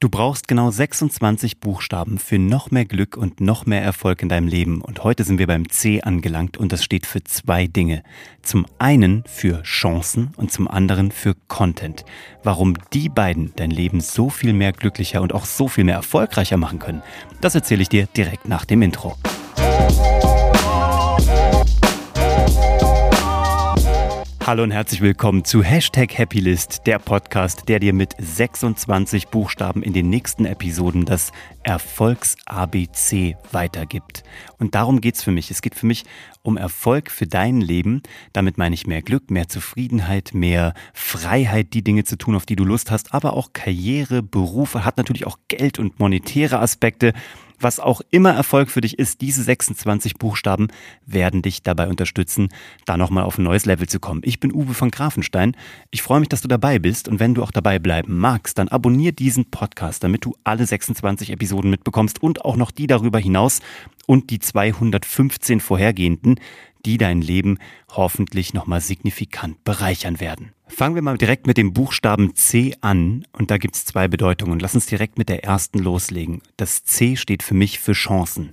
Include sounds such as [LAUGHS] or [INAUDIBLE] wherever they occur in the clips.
Du brauchst genau 26 Buchstaben für noch mehr Glück und noch mehr Erfolg in deinem Leben. Und heute sind wir beim C angelangt und das steht für zwei Dinge. Zum einen für Chancen und zum anderen für Content. Warum die beiden dein Leben so viel mehr glücklicher und auch so viel mehr erfolgreicher machen können, das erzähle ich dir direkt nach dem Intro. Hallo und herzlich willkommen zu Hashtag Happylist, der Podcast, der dir mit 26 Buchstaben in den nächsten Episoden das Erfolgs-ABC weitergibt. Und darum geht's für mich. Es geht für mich um Erfolg für dein Leben. Damit meine ich mehr Glück, mehr Zufriedenheit, mehr Freiheit, die Dinge zu tun, auf die du Lust hast, aber auch Karriere, Berufe, hat natürlich auch Geld und monetäre Aspekte. Was auch immer Erfolg für dich ist, diese 26 Buchstaben werden dich dabei unterstützen, da nochmal auf ein neues Level zu kommen. Ich bin Uwe von Grafenstein. Ich freue mich, dass du dabei bist und wenn du auch dabei bleiben magst, dann abonnier diesen Podcast, damit du alle 26 Episoden mitbekommst und auch noch die darüber hinaus und die 215 vorhergehenden, die dein Leben hoffentlich nochmal signifikant bereichern werden. Fangen wir mal direkt mit dem Buchstaben C an und da gibt es zwei Bedeutungen. Lass uns direkt mit der ersten loslegen. Das C steht für mich für Chancen.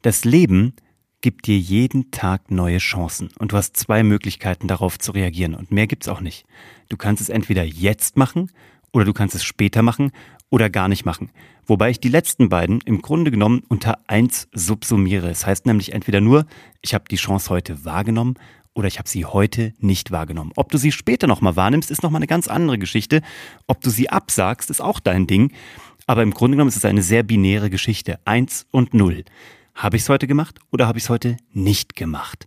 Das Leben gibt dir jeden Tag neue Chancen und du hast zwei Möglichkeiten darauf zu reagieren und mehr gibt's auch nicht. Du kannst es entweder jetzt machen oder du kannst es später machen oder gar nicht machen. Wobei ich die letzten beiden im Grunde genommen unter eins subsumiere. Es heißt nämlich entweder nur, ich habe die Chance heute wahrgenommen oder ich habe sie heute nicht wahrgenommen. Ob du sie später nochmal wahrnimmst, ist nochmal eine ganz andere Geschichte. Ob du sie absagst, ist auch dein Ding. Aber im Grunde genommen ist es eine sehr binäre Geschichte. Eins und null. Habe ich es heute gemacht oder habe ich es heute nicht gemacht?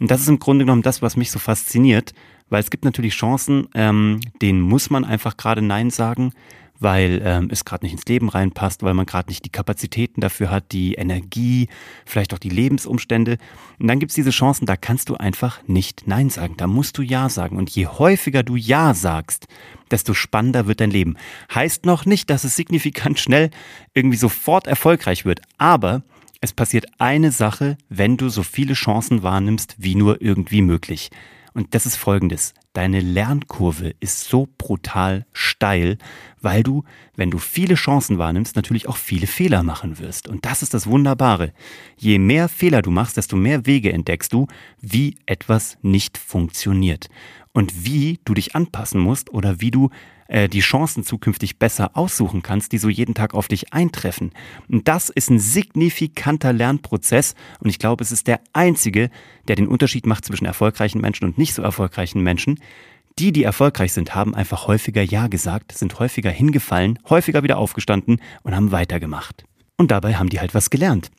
Und das ist im Grunde genommen das, was mich so fasziniert, weil es gibt natürlich Chancen, ähm, denen muss man einfach gerade Nein sagen weil ähm, es gerade nicht ins Leben reinpasst, weil man gerade nicht die Kapazitäten dafür hat, die Energie, vielleicht auch die Lebensumstände. Und dann gibt's diese Chancen, da kannst du einfach nicht Nein sagen. Da musst du Ja sagen. Und je häufiger du Ja sagst, desto spannender wird dein Leben. Heißt noch nicht, dass es signifikant schnell irgendwie sofort erfolgreich wird, aber es passiert eine Sache, wenn du so viele Chancen wahrnimmst, wie nur irgendwie möglich. Und das ist folgendes. Deine Lernkurve ist so brutal steil, weil du, wenn du viele Chancen wahrnimmst, natürlich auch viele Fehler machen wirst. Und das ist das Wunderbare. Je mehr Fehler du machst, desto mehr Wege entdeckst du, wie etwas nicht funktioniert. Und wie du dich anpassen musst oder wie du äh, die Chancen zukünftig besser aussuchen kannst, die so jeden Tag auf dich eintreffen. Und das ist ein signifikanter Lernprozess und ich glaube, es ist der einzige, der den Unterschied macht zwischen erfolgreichen Menschen und nicht so erfolgreichen Menschen. Die, die erfolgreich sind, haben einfach häufiger Ja gesagt, sind häufiger hingefallen, häufiger wieder aufgestanden und haben weitergemacht. Und dabei haben die halt was gelernt.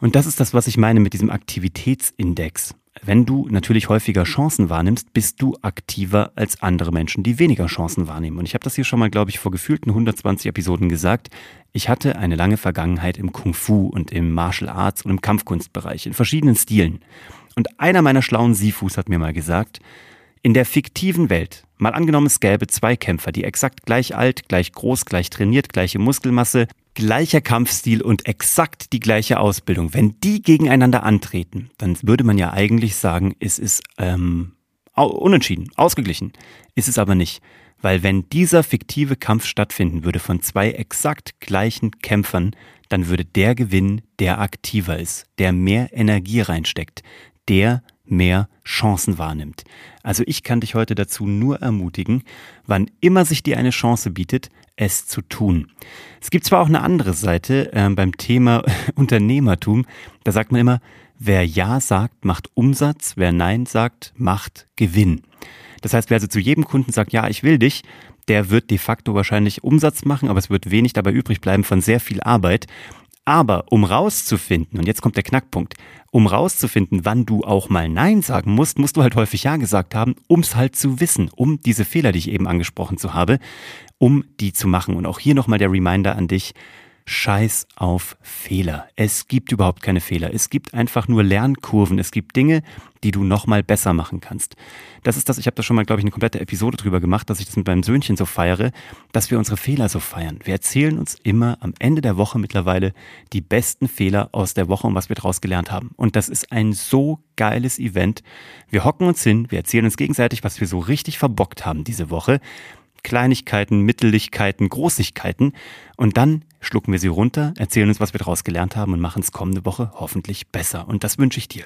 Und das ist das, was ich meine mit diesem Aktivitätsindex. Wenn du natürlich häufiger Chancen wahrnimmst, bist du aktiver als andere Menschen, die weniger Chancen wahrnehmen. Und ich habe das hier schon mal, glaube ich, vor gefühlten 120 Episoden gesagt. Ich hatte eine lange Vergangenheit im Kung Fu und im Martial Arts und im Kampfkunstbereich, in verschiedenen Stilen. Und einer meiner schlauen Sifus hat mir mal gesagt, in der fiktiven Welt, mal angenommen es gäbe zwei Kämpfer, die exakt gleich alt, gleich groß, gleich trainiert, gleiche Muskelmasse, gleicher Kampfstil und exakt die gleiche Ausbildung, wenn die gegeneinander antreten, dann würde man ja eigentlich sagen, es ist ähm, unentschieden, ausgeglichen. Ist es aber nicht. Weil wenn dieser fiktive Kampf stattfinden würde von zwei exakt gleichen Kämpfern, dann würde der gewinnen, der aktiver ist, der mehr Energie reinsteckt, der mehr Chancen wahrnimmt. Also ich kann dich heute dazu nur ermutigen, wann immer sich dir eine Chance bietet, es zu tun. Es gibt zwar auch eine andere Seite äh, beim Thema [LAUGHS] Unternehmertum, da sagt man immer, wer Ja sagt, macht Umsatz, wer Nein sagt, macht Gewinn. Das heißt, wer also zu jedem Kunden sagt, ja, ich will dich, der wird de facto wahrscheinlich Umsatz machen, aber es wird wenig dabei übrig bleiben von sehr viel Arbeit. Aber um rauszufinden, und jetzt kommt der Knackpunkt, um rauszufinden, wann du auch mal Nein sagen musst, musst du halt häufig Ja gesagt haben, um es halt zu wissen, um diese Fehler, die ich eben angesprochen zu habe, um die zu machen. Und auch hier nochmal der Reminder an dich, Scheiß auf Fehler. Es gibt überhaupt keine Fehler. Es gibt einfach nur Lernkurven. Es gibt Dinge, die du nochmal besser machen kannst. Das ist das, ich habe da schon mal, glaube ich, eine komplette Episode drüber gemacht, dass ich das mit meinem Söhnchen so feiere, dass wir unsere Fehler so feiern. Wir erzählen uns immer am Ende der Woche mittlerweile die besten Fehler aus der Woche und was wir daraus gelernt haben. Und das ist ein so geiles Event. Wir hocken uns hin, wir erzählen uns gegenseitig, was wir so richtig verbockt haben diese Woche Kleinigkeiten, Mittellichkeiten, Großigkeiten und dann schlucken wir sie runter, erzählen uns, was wir daraus gelernt haben und machen es kommende Woche hoffentlich besser. Und das wünsche ich dir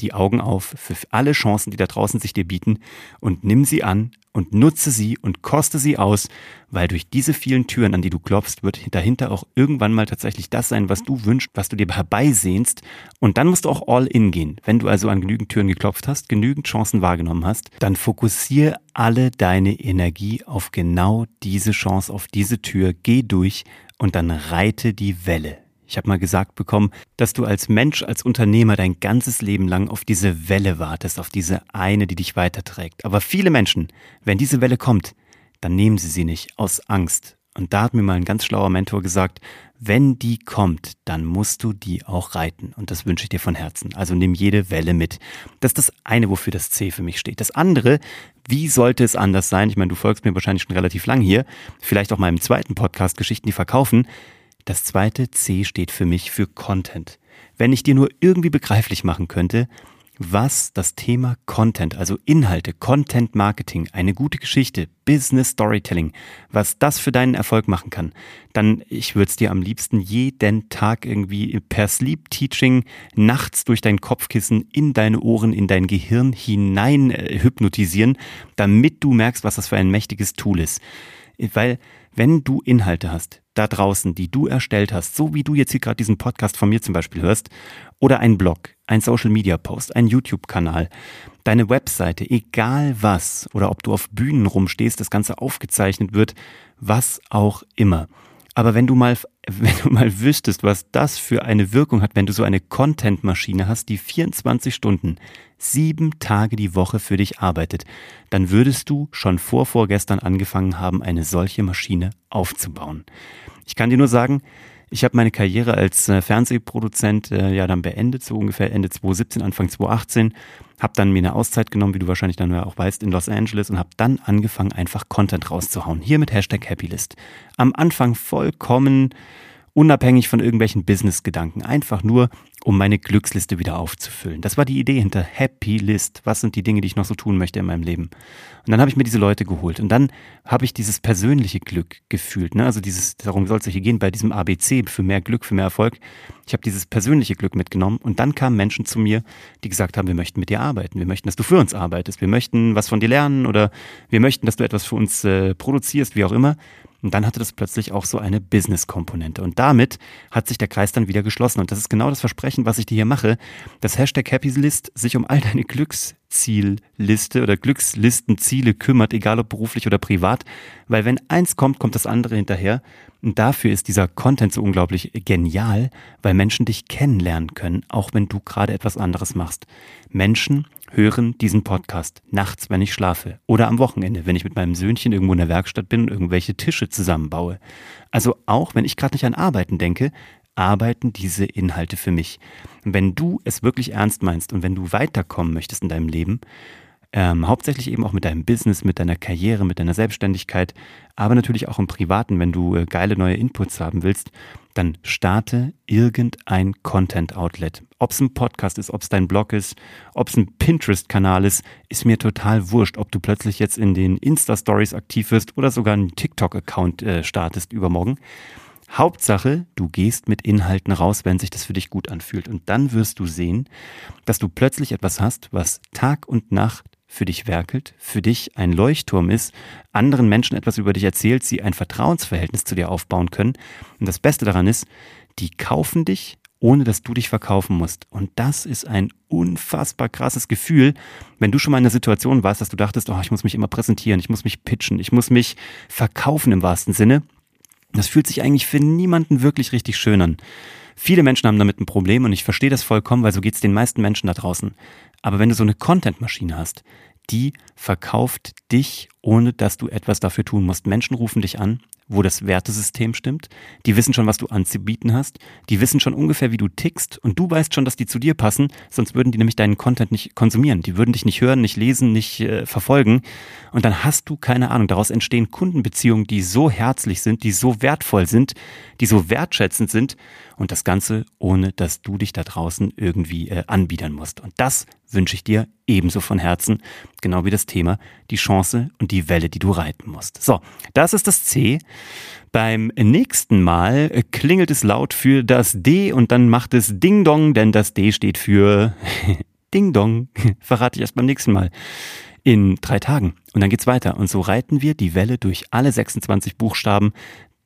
die Augen auf für alle Chancen, die da draußen sich dir bieten und nimm sie an und nutze sie und koste sie aus, weil durch diese vielen Türen, an die du klopfst, wird dahinter auch irgendwann mal tatsächlich das sein, was du wünschst, was du dir herbeisehnst. Und dann musst du auch all in gehen. Wenn du also an genügend Türen geklopft hast, genügend Chancen wahrgenommen hast, dann fokussiere alle deine Energie auf genau diese Chance, auf diese Tür, geh durch und dann reite die Welle. Ich habe mal gesagt bekommen, dass du als Mensch, als Unternehmer dein ganzes Leben lang auf diese Welle wartest, auf diese eine, die dich weiterträgt. Aber viele Menschen, wenn diese Welle kommt, dann nehmen sie sie nicht aus Angst. Und da hat mir mal ein ganz schlauer Mentor gesagt, wenn die kommt, dann musst du die auch reiten. Und das wünsche ich dir von Herzen. Also nimm jede Welle mit. Das ist das eine, wofür das C für mich steht. Das andere, wie sollte es anders sein? Ich meine, du folgst mir wahrscheinlich schon relativ lang hier. Vielleicht auch meinem zweiten Podcast Geschichten, die verkaufen. Das zweite C steht für mich für Content. Wenn ich dir nur irgendwie begreiflich machen könnte, was das Thema Content, also Inhalte, Content Marketing, eine gute Geschichte, Business Storytelling, was das für deinen Erfolg machen kann, dann ich würde es dir am liebsten jeden Tag irgendwie per Sleep Teaching nachts durch dein Kopfkissen in deine Ohren, in dein Gehirn hinein äh, hypnotisieren, damit du merkst, was das für ein mächtiges Tool ist. Weil wenn du Inhalte hast, da draußen, die du erstellt hast, so wie du jetzt hier gerade diesen Podcast von mir zum Beispiel hörst, oder ein Blog, ein Social Media Post, ein YouTube-Kanal, deine Webseite, egal was, oder ob du auf Bühnen rumstehst, das Ganze aufgezeichnet wird, was auch immer. Aber wenn du mal, [LAUGHS] wenn du mal wüsstest, was das für eine Wirkung hat, wenn du so eine Content-Maschine hast, die 24 Stunden, sieben Tage die Woche für dich arbeitet, dann würdest du schon vor vorgestern angefangen haben, eine solche Maschine aufzubauen. Ich kann dir nur sagen, ich habe meine Karriere als äh, Fernsehproduzent äh, ja dann beendet, so ungefähr Ende 2017, Anfang 2018. Habe dann mir eine Auszeit genommen, wie du wahrscheinlich dann auch weißt, in Los Angeles und habe dann angefangen, einfach Content rauszuhauen. Hier mit Hashtag Happylist. Am Anfang vollkommen unabhängig von irgendwelchen Business-Gedanken, einfach nur, um meine Glücksliste wieder aufzufüllen. Das war die Idee hinter Happy List. Was sind die Dinge, die ich noch so tun möchte in meinem Leben? Und dann habe ich mir diese Leute geholt und dann habe ich dieses persönliche Glück gefühlt. Ne? Also dieses, darum soll es hier gehen, bei diesem ABC für mehr Glück, für mehr Erfolg. Ich habe dieses persönliche Glück mitgenommen und dann kamen Menschen zu mir, die gesagt haben, wir möchten mit dir arbeiten, wir möchten, dass du für uns arbeitest, wir möchten was von dir lernen oder wir möchten, dass du etwas für uns äh, produzierst, wie auch immer. Und dann hatte das plötzlich auch so eine Business-Komponente. Und damit hat sich der Kreis dann wieder geschlossen. Und das ist genau das Versprechen, was ich dir hier mache, dass Hashtag Happylist sich um all deine Glückszielliste oder Glückslistenziele kümmert, egal ob beruflich oder privat. Weil wenn eins kommt, kommt das andere hinterher. Und dafür ist dieser Content so unglaublich genial, weil Menschen dich kennenlernen können, auch wenn du gerade etwas anderes machst. Menschen hören diesen Podcast nachts, wenn ich schlafe oder am Wochenende, wenn ich mit meinem Söhnchen irgendwo in der Werkstatt bin und irgendwelche Tische zusammenbaue. Also auch wenn ich gerade nicht an Arbeiten denke, arbeiten diese Inhalte für mich. wenn du es wirklich ernst meinst und wenn du weiterkommen möchtest in deinem Leben, ähm, hauptsächlich eben auch mit deinem Business, mit deiner Karriere, mit deiner Selbstständigkeit, aber natürlich auch im Privaten, wenn du äh, geile neue Inputs haben willst, dann starte irgendein Content-Outlet. Ob es ein Podcast ist, ob es dein Blog ist, ob es ein Pinterest-Kanal ist, ist mir total wurscht, ob du plötzlich jetzt in den Insta-Stories aktiv wirst oder sogar einen TikTok-Account äh, startest übermorgen. Hauptsache, du gehst mit Inhalten raus, wenn sich das für dich gut anfühlt. Und dann wirst du sehen, dass du plötzlich etwas hast, was Tag und Nacht für dich werkelt, für dich ein Leuchtturm ist, anderen Menschen etwas über dich erzählt, sie ein Vertrauensverhältnis zu dir aufbauen können. Und das Beste daran ist, die kaufen dich, ohne dass du dich verkaufen musst. Und das ist ein unfassbar krasses Gefühl, wenn du schon mal in einer Situation warst, dass du dachtest, oh, ich muss mich immer präsentieren, ich muss mich pitchen, ich muss mich verkaufen im wahrsten Sinne. Das fühlt sich eigentlich für niemanden wirklich richtig schön an. Viele Menschen haben damit ein Problem und ich verstehe das vollkommen, weil so geht es den meisten Menschen da draußen. Aber wenn du so eine Content-Maschine hast, die verkauft dich, ohne dass du etwas dafür tun musst. Menschen rufen dich an, wo das Wertesystem stimmt. Die wissen schon, was du anzubieten hast. Die wissen schon ungefähr, wie du tickst. Und du weißt schon, dass die zu dir passen. Sonst würden die nämlich deinen Content nicht konsumieren. Die würden dich nicht hören, nicht lesen, nicht äh, verfolgen. Und dann hast du keine Ahnung. Daraus entstehen Kundenbeziehungen, die so herzlich sind, die so wertvoll sind, die so wertschätzend sind. Und das Ganze, ohne dass du dich da draußen irgendwie äh, anbiedern musst. Und das wünsche ich dir ebenso von Herzen, genau wie das Thema, die Chance und die Welle, die du reiten musst. So, das ist das C. Beim nächsten Mal klingelt es laut für das D und dann macht es Ding Dong, denn das D steht für [LAUGHS] Ding Dong. [LAUGHS] Verrate ich erst beim nächsten Mal. In drei Tagen. Und dann geht's weiter. Und so reiten wir die Welle durch alle 26 Buchstaben,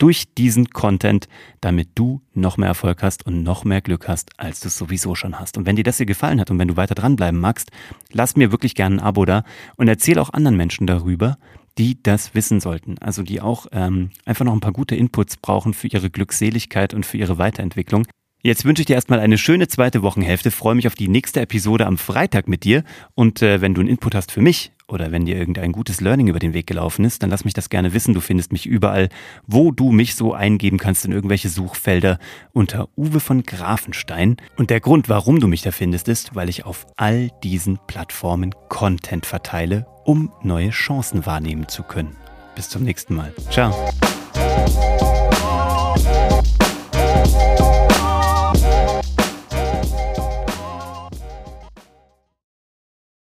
durch diesen Content, damit du noch mehr Erfolg hast und noch mehr Glück hast, als du es sowieso schon hast. Und wenn dir das hier gefallen hat und wenn du weiter dranbleiben magst, lass mir wirklich gerne ein Abo da und erzähl auch anderen Menschen darüber, die das wissen sollten. Also die auch ähm, einfach noch ein paar gute Inputs brauchen für ihre Glückseligkeit und für ihre Weiterentwicklung. Jetzt wünsche ich dir erstmal eine schöne zweite Wochenhälfte, freue mich auf die nächste Episode am Freitag mit dir und äh, wenn du einen Input hast für mich oder wenn dir irgendein gutes Learning über den Weg gelaufen ist, dann lass mich das gerne wissen. Du findest mich überall, wo du mich so eingeben kannst in irgendwelche Suchfelder unter Uwe von Grafenstein. Und der Grund, warum du mich da findest, ist, weil ich auf all diesen Plattformen Content verteile, um neue Chancen wahrnehmen zu können. Bis zum nächsten Mal. Ciao.